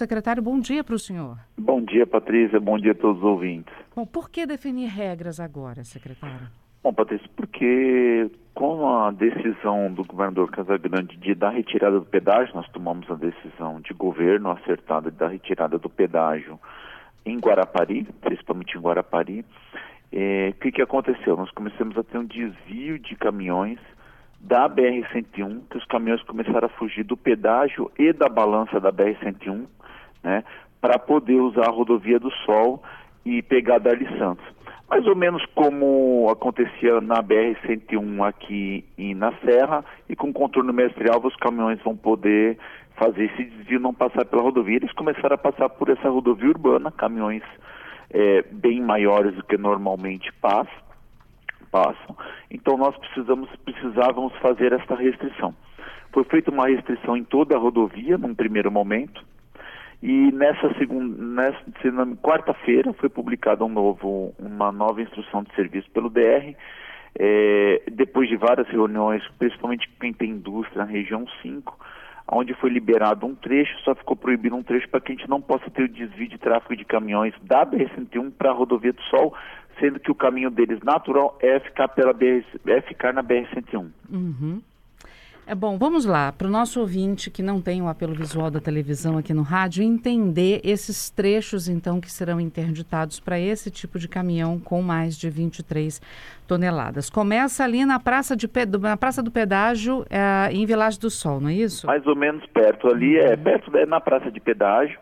Secretário, bom dia para o senhor. Bom dia, Patrícia. Bom dia a todos os ouvintes. Bom, por que definir regras agora, secretário? Bom, Patrícia, porque com a decisão do governador Casagrande de dar retirada do pedágio, nós tomamos a decisão de governo acertada de dar retirada do pedágio em Guarapari, principalmente em Guarapari. É, o que, que aconteceu? Nós começamos a ter um desvio de caminhões da BR-101, que os caminhões começaram a fugir do pedágio e da balança da BR-101, né, para poder usar a rodovia do Sol e pegar Dali Santos. Mais ou menos como acontecia na BR-101 aqui e na Serra, e com contorno mestre Alva, os caminhões vão poder fazer esse desvio, não passar pela rodovia. Eles começaram a passar por essa rodovia urbana, caminhões é, bem maiores do que normalmente passam, passam. Então nós precisamos, precisávamos fazer essa restrição. Foi feita uma restrição em toda a rodovia, num primeiro momento, e nessa segunda, quarta-feira foi publicada um novo, uma nova instrução de serviço pelo DR, é, depois de várias reuniões, principalmente quem tem indústria na região 5, onde foi liberado um trecho, só ficou proibido um trecho para que a gente não possa ter o desvio de tráfego de caminhões da BR-101 para a Rodovia do Sol, sendo que o caminho deles natural é ficar, pela BR, é ficar na BR-101. Uhum. É bom, vamos lá, para o nosso ouvinte que não tem o apelo visual da televisão aqui no rádio, entender esses trechos, então, que serão interditados para esse tipo de caminhão com mais de 23 toneladas. Começa ali na Praça, de, na praça do Pedágio, é, em Vilagem do Sol, não é isso? Mais ou menos perto ali, é perto é na Praça de Pedágio.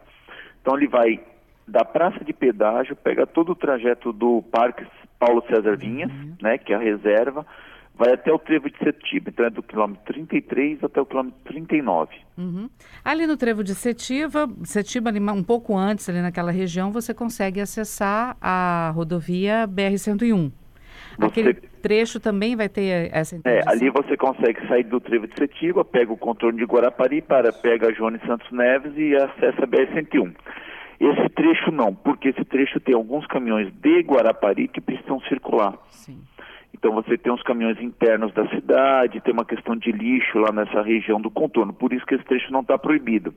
Então, ele vai da Praça de Pedágio, pega todo o trajeto do Parque Paulo César Vinhas, uhum. né, que é a reserva, vai até o trevo de Setiba, então é do quilômetro 33 até o quilômetro 39. Uhum. Ali no trevo de Setiba, Setiba ali um pouco antes, ali naquela região, você consegue acessar a rodovia BR-101. Você... Aquele trecho também vai ter essa interdição? É, ali você consegue sair do trevo de Setiba, pega o contorno de Guarapari, para, pega a Jones Santos Neves e acessa a BR-101. Esse trecho não, porque esse trecho tem alguns caminhões de Guarapari que precisam circular. Sim. Então você tem os caminhões internos da cidade, tem uma questão de lixo lá nessa região do contorno, por isso que esse trecho não está proibido.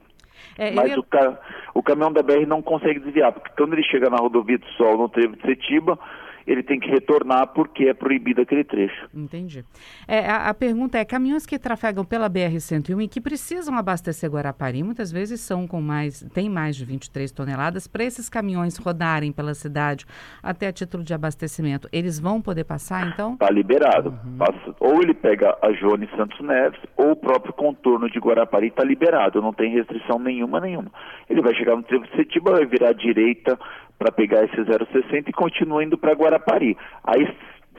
É, Mas ia... o, ca... o caminhão da BR não consegue desviar, porque quando ele chega na rodovia do Sol, no trevo de Setiba, ele tem que retornar porque é proibido aquele trecho. Entendi. É, a, a, pergunta é, caminhões que trafegam pela BR-101 e que precisam abastecer Guarapari, muitas vezes são com mais, tem mais de 23 toneladas, para esses caminhões rodarem pela cidade até a título de abastecimento, eles vão poder passar então? Está liberado. Uhum. Passa, ou ele pega a Joane Santos Neves ou o próprio contorno de Guarapari está liberado, não tem restrição nenhuma, nenhuma. Ele vai chegar no trevo de Setiba, vai virar à direita para pegar esse 060 e continua indo para Guarapari. Aí,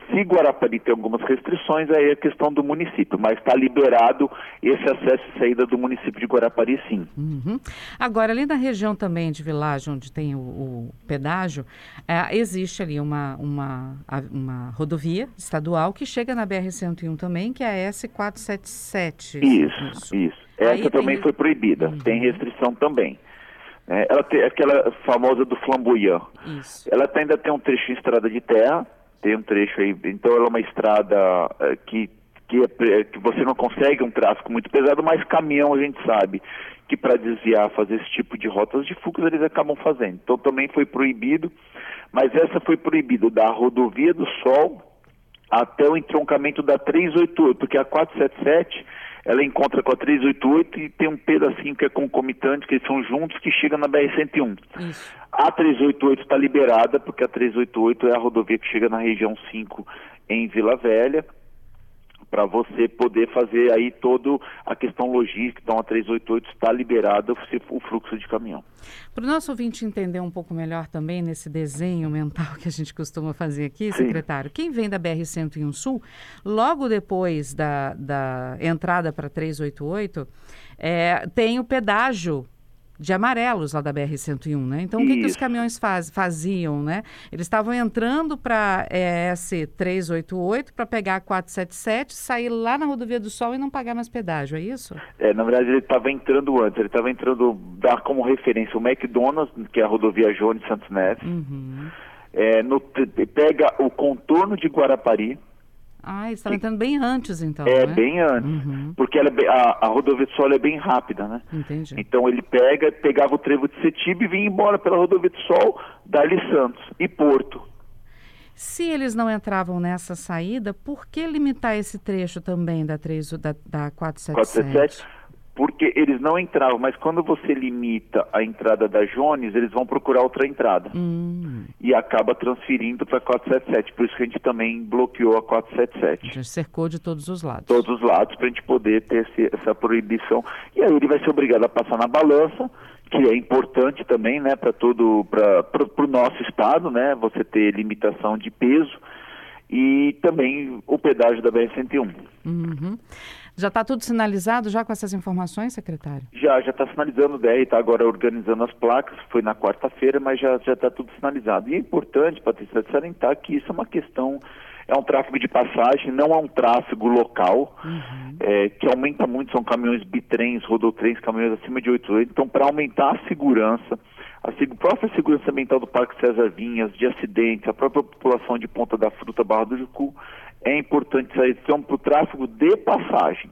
se Guarapari tem algumas restrições, aí é questão do município, mas está liberado esse acesso e saída do município de Guarapari, sim. Uhum. Agora, além da região também de Vilagem, onde tem o, o pedágio, é, existe ali uma, uma, uma rodovia estadual que chega na BR-101 também, que é a S477. Isso, isso. isso. Essa aí também tem... foi proibida, uhum. tem restrição também. É, ela tem aquela famosa do flamboyant. Isso. Ela ainda tem um trecho em estrada de terra, tem um trecho aí, então ela é uma estrada é, que, que, é, que você não consegue um tráfego muito pesado, mas caminhão a gente sabe que para desviar, fazer esse tipo de rotas de fugas eles acabam fazendo. Então também foi proibido, mas essa foi proibida da rodovia do Sol até o entroncamento da 388, porque a 477 ela encontra com a 388 e tem um pedacinho que é concomitante, que eles são juntos, que chega na BR-101. A 388 está liberada, porque a 388 é a rodovia que chega na região 5 em Vila Velha, para você poder fazer aí toda a questão logística. Então, a 388 está liberada o fluxo de caminhão. Para o nosso ouvinte entender um pouco melhor também nesse desenho mental que a gente costuma fazer aqui, Sim. secretário, quem vem da BR-101 Sul, logo depois da, da entrada para 388, é, tem o pedágio de amarelos lá da BR-101, né? Então, o que, que os caminhões faz, faziam, né? Eles estavam entrando para é, S388 para pegar a 477, sair lá na Rodovia do Sol e não pagar mais pedágio, é isso? É, na verdade, ele estava entrando antes, ele estava entrando, dar como referência o McDonald's, que é a rodovia Jones Santos Neves, uhum. é, no, pega o contorno de Guarapari, Ah, estava entrando bem antes, então. É, né? bem antes. Uhum. Porque ela, é a, a rodovia do Sol é bem rápida, né? Entendi. Então ele pega, pegava o trevo de Setiba e vinha embora pela rodovia do Sol, Dali Santos e Porto. Se eles não entravam nessa saída, por que limitar esse trecho também da, 3, da, da 477? 477? Porque eles não entravam, mas quando você limita a entrada da Jones, eles vão procurar outra entrada. Hum. E acaba transferindo para 477. Por isso que a gente também bloqueou a 477. Já cercou de todos os lados. Todos os lados, para a gente poder ter esse, essa proibição. E aí ele vai ser obrigado a passar na balança, que é importante também, né, para todo, para o nosso estado, né, você ter limitação de peso e também o pedágio da BR-101. Uhum. Já está tudo sinalizado já com essas informações, secretário? Já, já está sinalizando, o DR está agora organizando as placas, foi na quarta-feira, mas já está tudo sinalizado. E é importante, Patrícia, salientar que isso é uma questão, é um tráfego de passagem, não é um tráfego local, uhum. é, que aumenta muito, são caminhões bitrens, rodotrens, caminhões acima de 8 8. Então, para aumentar a segurança, a própria segurança ambiental do Parque César Vinhas, de acidentes, a própria população de Ponta da Fruta, Barra do Jucu, é importante essa edição para o tráfego de passagem.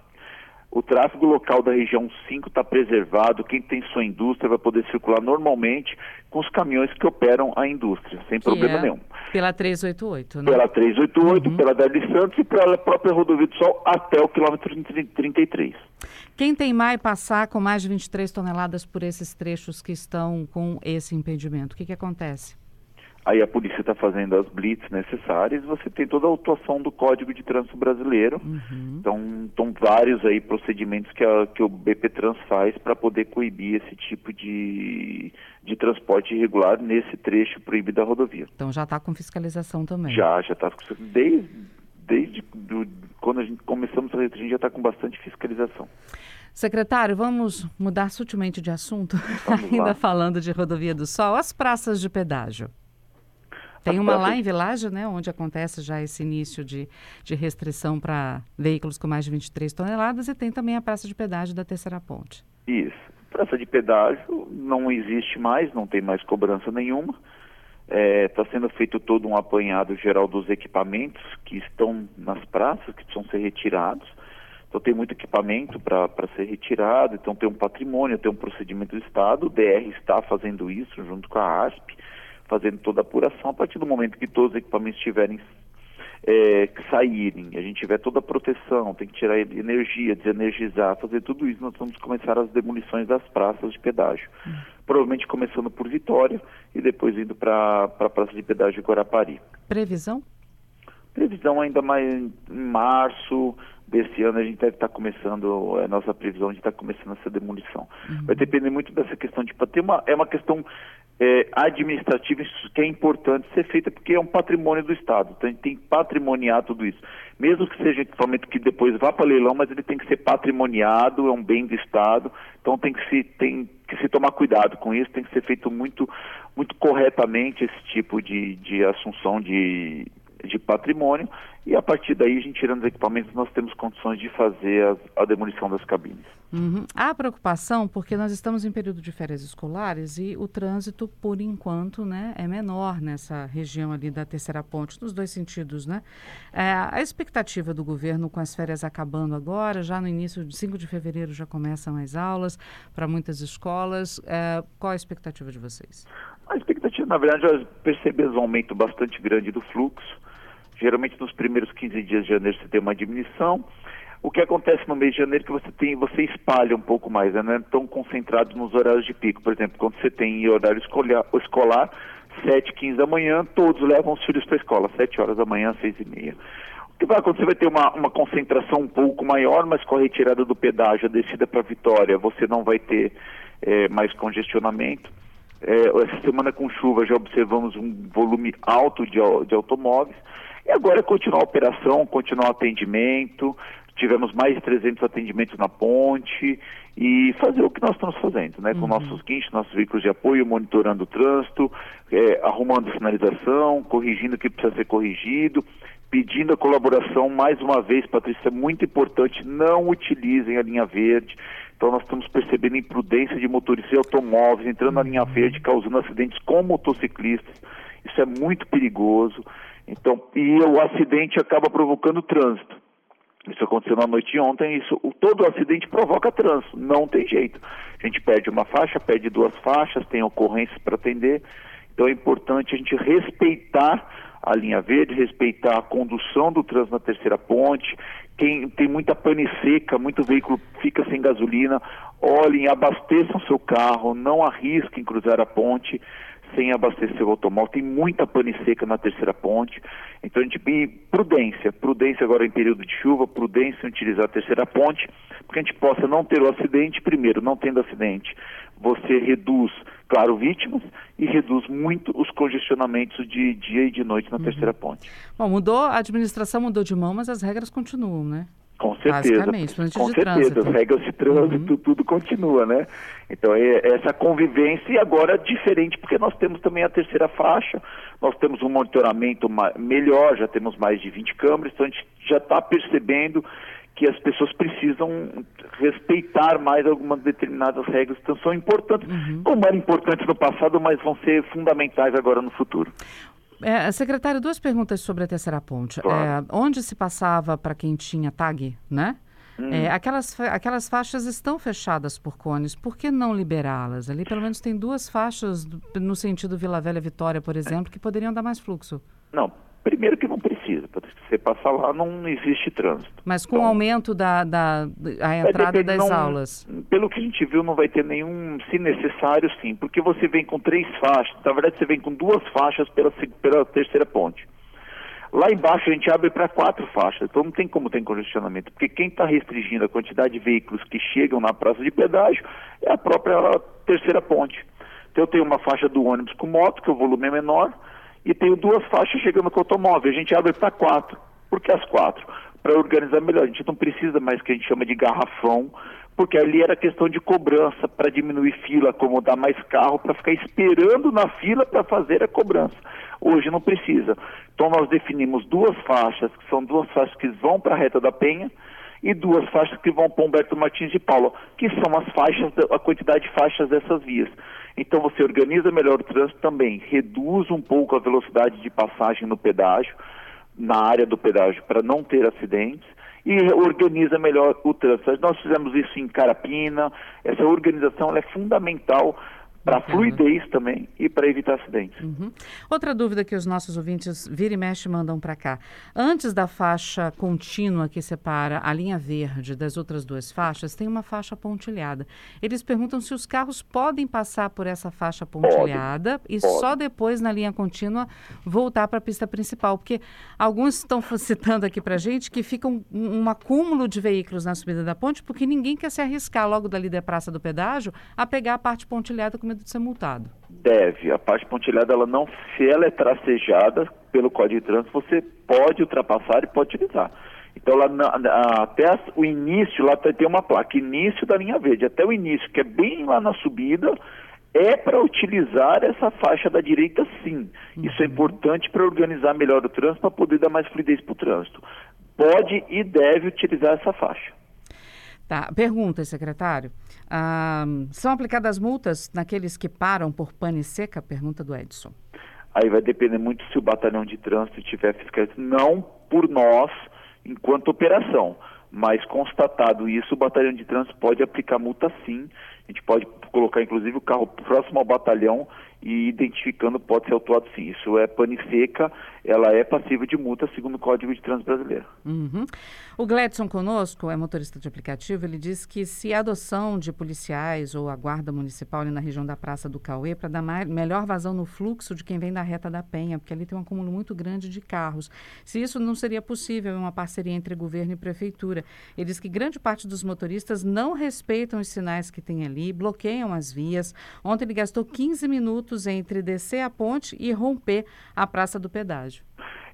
O tráfego local da região 5 está preservado, quem tem sua indústria vai poder circular normalmente com os caminhões que operam a indústria, sem que problema é nenhum. Pela 388, né? Pela 388, uhum. pela Dali Santos e pela própria rodovia do Sol até o quilômetro 33. Quem tem mais passar com mais de 23 toneladas por esses trechos que estão com esse impedimento, o que, que acontece? Aí a polícia está fazendo as blitz necessárias, você tem toda a atuação do Código de Trânsito Brasileiro. Uhum. Então, estão vários aí procedimentos que, a, que o BPTrans faz para poder coibir esse tipo de, de transporte irregular nesse trecho proibido da rodovia. Então já está com fiscalização também. Já, já está. Desde, desde do, quando a gente começamos a gente já está com bastante fiscalização. Secretário, vamos mudar sutilmente de assunto, ainda lá. falando de Rodovia do Sol, as praças de pedágio. Tem uma lá em Vilagem, né, onde acontece já esse início de, de restrição para veículos com mais de 23 toneladas e tem também a praça de pedágio da Terceira Ponte. Isso. Praça de pedágio não existe mais, não tem mais cobrança nenhuma. Está é, tá sendo feito todo um apanhado geral dos equipamentos que estão nas praças, que precisam ser retirados. Então tem muito equipamento para ser retirado, então tem um patrimônio, tem um procedimento do Estado, o DR está fazendo isso junto com a ASP fazendo toda a apuração. A partir do momento que todos os equipamentos estiverem é, que saírem, a gente tiver toda a proteção, tem que tirar energia, desenergizar, fazer tudo isso, nós vamos começar as demolições das praças de pedágio. Uhum. Provavelmente começando por Vitória e depois indo para a praça de pedágio de Guarapari. Previsão? Previsão ainda mais em março desse ano a gente deve estar começando, a nossa previsão, a gente está começando essa demolição. Uhum. Vai depender muito dessa questão de ter uma, é uma questão é, administrativa que é importante ser feita porque é um patrimônio do Estado. Então a gente tem que patrimoniar tudo isso. Mesmo que seja equipamento que depois vá para leilão, mas ele tem que ser patrimoniado, é um bem do Estado. Então tem que se, tem que se tomar cuidado com isso, tem que ser feito muito, muito corretamente esse tipo de, de assunção de, de patrimônio e a partir daí, a gente tirando os equipamentos, nós temos condições de fazer a, a demolição das cabines. Uhum. Há preocupação porque nós estamos em período de férias escolares e o trânsito, por enquanto, né, é menor nessa região ali da Terceira Ponte, nos dois sentidos, né? É, a expectativa do governo com as férias acabando agora, já no início de 5 de fevereiro já começam as aulas para muitas escolas. É, qual a expectativa de vocês? A expectativa, na verdade, é perceber um aumento bastante grande do fluxo Geralmente nos primeiros 15 dias de janeiro você tem uma diminuição. O que acontece no mês de janeiro é que você tem, você espalha um pouco mais, né? não é tão concentrado nos horários de pico. Por exemplo, quando você tem horário escolar, escolar 7, 15 da manhã, todos levam os filhos para a escola, 7 horas da manhã, 6 e meia. O que vai acontecer? Vai ter uma, uma concentração um pouco maior, mas com a retirada do pedágio, a descida para Vitória, você não vai ter é, mais congestionamento. É, essa semana com chuva já observamos um volume alto de, de automóveis. E agora é continuar a operação, continuar o atendimento, tivemos mais de 300 atendimentos na ponte e fazer o que nós estamos fazendo, né? Com uhum. nossos guinchos, nossos veículos de apoio, monitorando o trânsito, é, arrumando sinalização, corrigindo o que precisa ser corrigido, pedindo a colaboração, mais uma vez, Patrícia, é muito importante, não utilizem a linha verde. Então nós estamos percebendo imprudência de motoristas e automóveis entrando na linha uhum. verde, causando acidentes com motociclistas. Isso é muito perigoso. Então, e o acidente acaba provocando trânsito. Isso aconteceu na noite de ontem, isso, todo acidente provoca trânsito, não tem jeito. A gente perde uma faixa, perde duas faixas, tem ocorrências para atender. Então é importante a gente respeitar a linha verde, respeitar a condução do trânsito na terceira ponte. Quem tem muita pane seca, muito veículo fica sem gasolina, olhem, abasteçam seu carro, não arrisquem cruzar a ponte sem abastecer o automóvel. Tem muita pane seca na terceira ponte. Então a gente e prudência, prudência agora em período de chuva, prudência em utilizar a terceira ponte, porque a gente possa não ter o acidente, primeiro, não tendo acidente, você reduz, claro, vítimas e reduz muito os congestionamentos de dia e de noite na uhum. terceira ponte. Bom, mudou, a administração mudou de mão, mas as regras continuam, né? Com certeza. Com certeza. Trânsito. De trânsito, uhum. tudo continua, né? Então, é essa convivência, e agora diferente, porque nós temos também a terceira faixa, nós temos um monitoramento melhor, já temos mais de 20 câmeras, então a gente já está percebendo que as pessoas precisam respeitar mais algumas determinadas regras que são importantes, uhum. como eram importantes no passado, mas vão ser fundamentais agora no futuro. É, secretário, duas perguntas sobre a terceira ponte. Claro. É, onde se passava para quem tinha tag, né? Hum. É, aquelas, aquelas faixas estão fechadas por cones, por que não liberá-las? Ali pelo menos tem duas faixas no sentido Vila Velha Vitória, por exemplo, que poderiam dar mais fluxo. Não, primeiro que não precisa, para você passar lá não existe trânsito. Mas com então, o aumento da, da a entrada das não, aulas? Pelo que a gente viu, não vai ter nenhum, se necessário, sim, porque você vem com três faixas, na verdade você vem com duas faixas pela, pela terceira ponte. Lá embaixo a gente abre para quatro faixas, então não tem como ter congestionamento, porque quem está restringindo a quantidade de veículos que chegam na praça de pedágio é a própria terceira ponte. Então eu tenho uma faixa do ônibus com moto, que o volume é menor, e tenho duas faixas chegando com automóvel. A gente abre para quatro. Por que as quatro? Para organizar melhor. A gente não precisa mais que a gente chama de garrafão, porque ali era questão de cobrança para diminuir fila, acomodar mais carro, para ficar esperando na fila para fazer a cobrança. Hoje não precisa. Então nós definimos duas faixas, que são duas faixas que vão para a reta da Penha, e duas faixas que vão para Humberto Martins de Paula, que são as faixas, a quantidade de faixas dessas vias. Então você organiza melhor o trânsito também, reduz um pouco a velocidade de passagem no pedágio, na área do pedágio, para não ter acidentes, e organiza melhor o trânsito. Nós fizemos isso em Carapina, essa organização é fundamental para fluidez também e para evitar acidentes. Uhum. Outra dúvida que os nossos ouvintes vira e mexe mandam para cá. Antes da faixa contínua que separa a linha verde das outras duas faixas, tem uma faixa pontilhada. Eles perguntam se os carros podem passar por essa faixa pontilhada pode, e pode. só depois na linha contínua voltar para a pista principal, porque alguns estão citando aqui para gente que fica um, um acúmulo de veículos na subida da ponte porque ninguém quer se arriscar logo dali da praça do pedágio a pegar a parte pontilhada com medo de ser multado? Deve. A parte pontilhada, ela não, se ela é tracejada pelo Código de Trânsito, você pode ultrapassar e pode utilizar. Então, lá na, até o início, lá tem uma placa, início da linha verde, até o início, que é bem lá na subida, é para utilizar essa faixa da direita, sim. Uhum. Isso é importante para organizar melhor o trânsito, para poder dar mais fluidez para o trânsito. Pode e deve utilizar essa faixa. Tá. Pergunta, secretário. Ah, são aplicadas multas naqueles que param por pane seca? Pergunta do Edson. Aí vai depender muito se o batalhão de trânsito tiver fiscalizado. Não por nós, enquanto operação, mas constatado isso, o batalhão de trânsito pode aplicar multa sim. A gente pode colocar, inclusive, o carro próximo ao batalhão e identificando pode ser autuado sim. Isso é pane seca, ela é passível de multa segundo o Código de Trânsito Brasileiro. Uhum. O Gledson conosco, é motorista de aplicativo, ele diz que se a adoção de policiais ou a guarda municipal ali na região da Praça do Cauê para dar mais, melhor vazão no fluxo de quem vem da reta da Penha, porque ali tem um acúmulo muito grande de carros. Se isso não seria possível, uma parceria entre governo e prefeitura. Ele diz que grande parte dos motoristas não respeitam os sinais que tem ali, bloqueiam as vias. Ontem ele gastou 15 minutos entre descer a ponte e romper a Praça do Pedágio.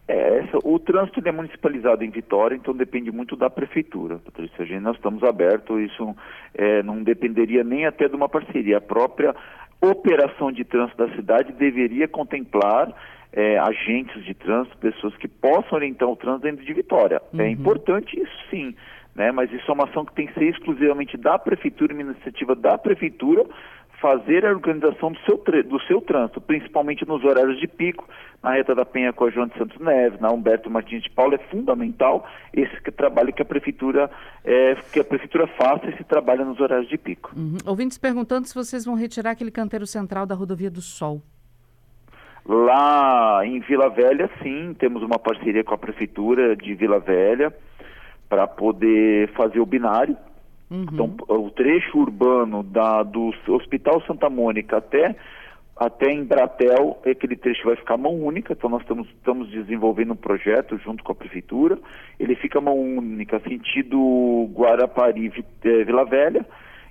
É, essa, o trânsito é municipalizado em Vitória, então depende muito da prefeitura, Patrícia. Gente, nós estamos abertos, isso é, não dependeria nem até de uma parceria. A própria operação de trânsito da cidade deveria contemplar é, agentes de trânsito, pessoas que possam orientar o trânsito dentro de Vitória. É uhum. É importante isso sim, né? mas isso é uma ação que tem que ser exclusivamente da prefeitura, uma iniciativa da prefeitura, fazer a organização do seu, do seu trânsito, principalmente nos horários de pico, na reta da Penha com a João de Santos Neves, na Humberto Martins de Paula, é fundamental esse trabalho que a prefeitura é, que a prefeitura faça esse trabalho nos horários de pico. Uhum. Ouvintes perguntando se vocês vão retirar aquele canteiro central da rodovia do Sol. Lá em Vila Velha, sim, temos uma parceria com a prefeitura de Vila Velha para poder fazer o binário. Uhum. Então, o trecho urbano da, do Hospital Santa Mônica até até em Bratel, aquele trecho vai ficar mão única, então nós estamos, estamos desenvolvendo um projeto junto com a prefeitura. Ele fica mão única, sentido Guarapari, eh, Vila Velha,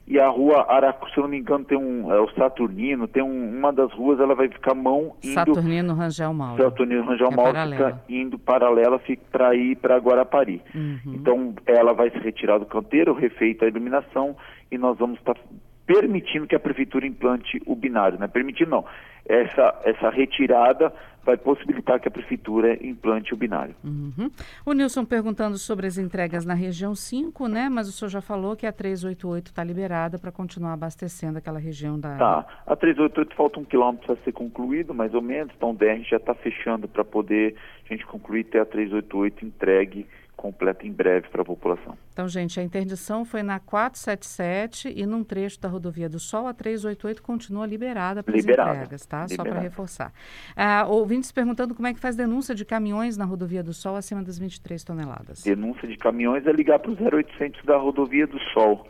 e a rua Aracu, se eu não me engano, tem um, é o Saturnino, tem um, uma das ruas, ela vai ficar mão indo... Saturnino Rangel Mauro. Saturnino Rangel é Mauro fica indo paralela para ir para Guarapari. Uhum. Então, ela vai se retirar do canteiro, refeita a iluminação, e nós vamos estar tá permitindo que a prefeitura implante o binário, né? Permitindo não. Essa, essa retirada vai possibilitar que a prefeitura implante o binário. Uhum. O Nilson perguntando sobre as entregas na região 5, né? Mas o senhor já falou que a 388 está liberada para continuar abastecendo aquela região da. Tá. A 388 falta um quilômetro para ser concluído, mais ou menos. Então o DR já está fechando para poder a gente concluir ter a 388 entregue completa em breve para a população. Então, gente, a interdição foi na 477 e num trecho da rodovia do Sol, a 388 continua liberada para as entregas, tá? Liberada. Só para reforçar. Ah, ouvintes perguntando como é que faz denúncia de caminhões na rodovia do Sol acima das 23 toneladas. Denúncia de caminhões é ligar para o 0800 da rodovia do Sol.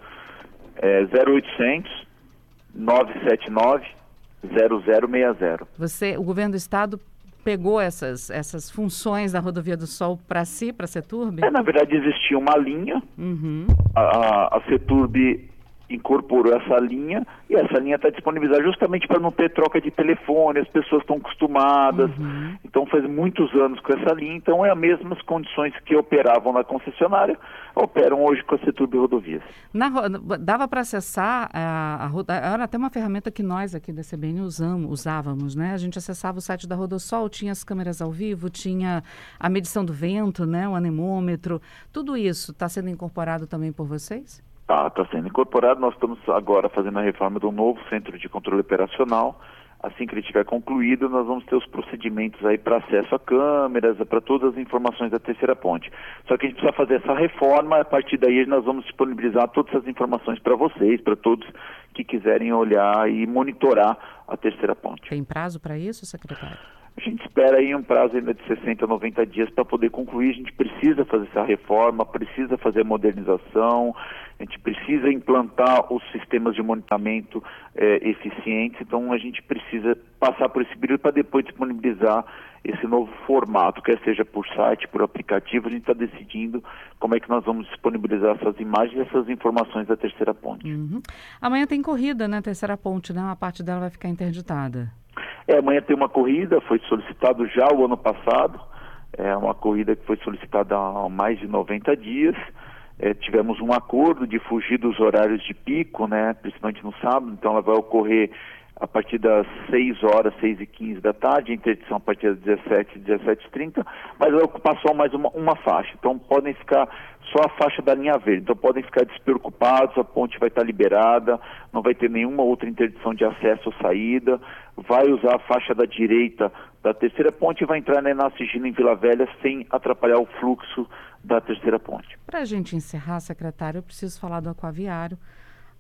É 0800 979 0060. Você, o governo do estado pegou essas, essas funções da Rodovia do Sol para si, para a Seturb? É, na verdade, existia uma linha. Uhum. A, a Seturb incorporou essa linha e essa linha está disponibilizada justamente para não ter troca de telefone, as pessoas estão acostumadas, uhum. então faz muitos anos com essa linha, então é as mesmas condições que operavam na concessionária, operam hoje com a Seturb Rodovias. Na, dava para acessar a, a, era até uma ferramenta que nós aqui da CBN usamos, usávamos, né? A gente acessava o site da Rodossol, tinha as câmeras ao vivo, tinha a medição do vento, né? O anemômetro, tudo isso está sendo incorporado também por vocês? Está tá sendo incorporado. Nós estamos agora fazendo a reforma do novo centro de controle operacional. Assim que ele estiver concluído, nós vamos ter os procedimentos aí para acesso a câmeras, para todas as informações da terceira ponte. Só que a gente precisa fazer essa reforma, a partir daí nós vamos disponibilizar todas essas informações para vocês, para todos que quiserem olhar e monitorar a terceira ponte. Tem prazo para isso, secretário? A gente espera aí um prazo ainda de 60, 90 dias para poder concluir. A gente precisa fazer essa reforma, precisa fazer a modernização, a gente precisa implantar os sistemas de monitoramento é, eficientes. Então a gente precisa passar por esse período para depois disponibilizar esse novo formato, quer seja por site, por aplicativo. A gente está decidindo como é que nós vamos disponibilizar essas imagens e essas informações da terceira ponte. Uhum. Amanhã tem corrida na terceira ponte, né? Uma parte dela vai ficar interditada. É, amanhã tem uma corrida, foi solicitado já o ano passado, é uma corrida que foi solicitada há mais de 90 dias. É, tivemos um acordo de fugir dos horários de pico, né, principalmente no sábado, então ela vai ocorrer a partir das 6 horas, 6 e 15 da tarde, interdição a partir das 17 e 17 30 mas vai ocupar só mais uma, uma faixa. Então podem ficar só a faixa da linha verde. Então podem ficar despreocupados, a ponte vai estar liberada, não vai ter nenhuma outra interdição de acesso ou saída, vai usar a faixa da direita da terceira ponte vai entrar na Inácio Gino em Vila Velha sem atrapalhar o fluxo da terceira ponte. Para a gente encerrar, secretário, eu preciso falar do aquaviário.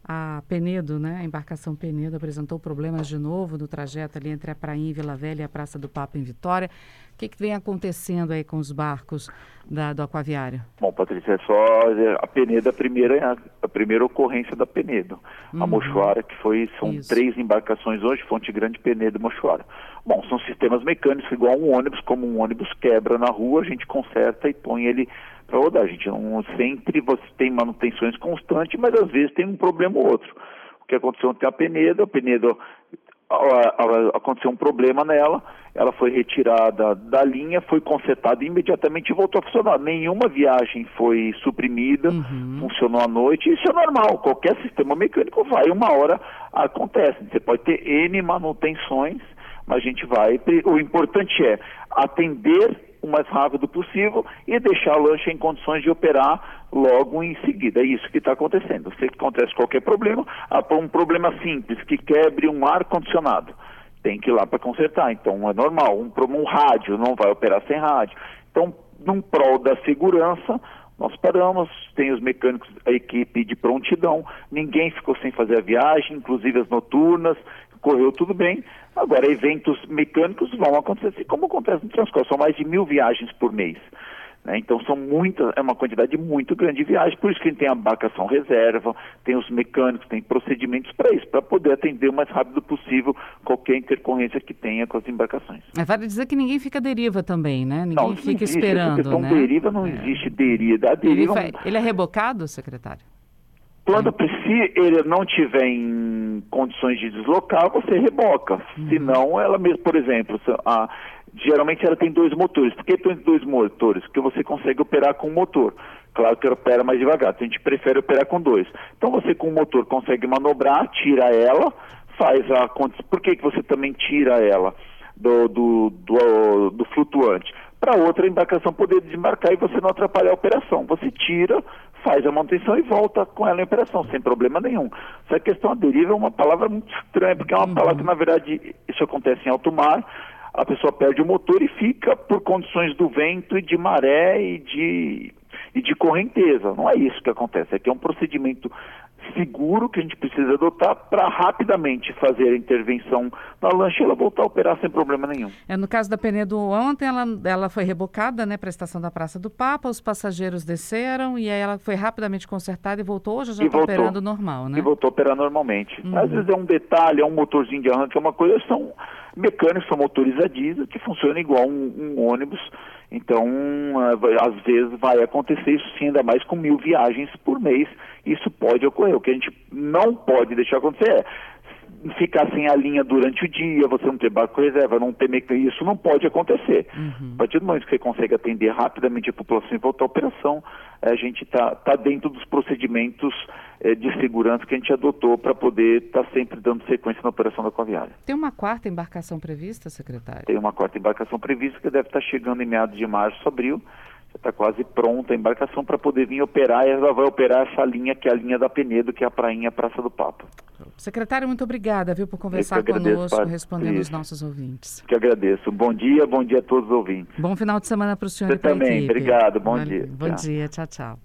A Penedo, né, a embarcação Penedo apresentou problemas de novo no trajeto ali entre a Prainha em Vila Velha e a Praça do Papa em Vitória. O que, que vem acontecendo aí com os barcos da, do aquaviário? Bom, Patrícia, é só a Penedo, a primeira, a primeira ocorrência da Penedo. Uhum. A Mochuara, que foi, são Isso. três embarcações hoje, Fonte Grande, Penedo e Mochuara. Bom, são sistemas mecânicos igual um ônibus, como um ônibus quebra na rua, a gente conserta e põe ele para rodar. A gente não sempre você tem manutenções constantes, mas às vezes tem um problema ou outro. O que aconteceu ontem a Penedo, a Penedo aconteceu um problema nela, ela foi retirada da linha, foi consertada e imediatamente voltou a funcionar. Nenhuma viagem foi suprimida, uhum. funcionou à noite, isso é normal, qualquer sistema mecânico vai, uma hora acontece. Você pode ter N manutenções, mas a gente vai. O importante é atender o mais rápido possível e deixar a lancha em condições de operar logo em seguida. É isso que está acontecendo. Se acontece qualquer problema, um problema simples, que quebre um ar-condicionado, tem que ir lá para consertar. Então é normal. Um, um rádio não vai operar sem rádio. Então, num prol da segurança, nós paramos, tem os mecânicos, a equipe de prontidão, ninguém ficou sem fazer a viagem, inclusive as noturnas, correu tudo bem. Agora, eventos mecânicos vão acontecer, assim como acontece no transporte, são mais de mil viagens por mês. Né? Então são muitas, é uma quantidade muito grande de viagens, por isso que a gente tem a embarcação reserva, tem os mecânicos, tem procedimentos para isso, para poder atender o mais rápido possível qualquer intercorrência que tenha com as embarcações. É, vale dizer que ninguém fica deriva também, né? Ninguém não, fica existe. esperando. Essa né? deriva não é. existe deriva. A deriva ele, ele é rebocado, secretário? Quando se ele não tiver em condições de deslocar, você reboca. Uhum. Senão, ela mesmo, por exemplo, a, geralmente ela tem dois motores. Por que tem dois motores? Porque você consegue operar com um motor. Claro que opera mais devagar, então a gente prefere operar com dois. Então você com o motor consegue manobrar, tira ela, faz a Por que, que você também tira ela do, do, do, do flutuante? Para outra embarcação poder desembarcar e você não atrapalhar a operação. Você tira, faz a manutenção e volta com ela em operação, sem problema nenhum. Essa questão da deriva é uma palavra muito estranha, porque é uma uhum. palavra que, na verdade, isso acontece em alto mar, a pessoa perde o motor e fica por condições do vento e de maré e de, e de correnteza. Não é isso que acontece, é que é um procedimento seguro que a gente precisa adotar para rapidamente fazer a intervenção na lancha e ela voltar a operar sem problema nenhum. É, no caso da Penedo, ontem ela, ela foi rebocada né, para a estação da Praça do Papa, os passageiros desceram e aí ela foi rapidamente consertada e voltou, hoje já está operando normal, né? E voltou a operar normalmente. Uhum. Às vezes é um detalhe, é um motorzinho de arranque, é uma coisa, são mecânicos, são motores a diesel que funcionam igual um, um ônibus então, às vezes vai acontecer isso sim, ainda mais com mil viagens por mês, isso pode ocorrer. O que a gente não pode deixar acontecer é ficar sem a linha durante o dia, você não ter barco reserva, não ter mecanismo, isso não pode acontecer. Uhum. A partir do momento que você consegue atender rapidamente a população e voltar à operação, a gente está tá dentro dos procedimentos eh, de segurança que a gente adotou para poder estar tá sempre dando sequência na operação da Coaviária. Tem uma quarta embarcação prevista, secretário? Tem uma quarta embarcação prevista que deve estar tá chegando em meados de março, abril, está quase pronta a embarcação para poder vir operar e ela vai operar essa linha que é a linha da Penedo, que é a prainha Praça do Papa. Secretário, muito obrigada, viu, por conversar conosco, respondendo os nossos ouvintes. Que agradeço. Bom dia, bom dia a todos os ouvintes. Bom final de semana para o senhor Você e para também, obrigado, bom Valeu. dia. Bom tchau. dia, tchau, tchau.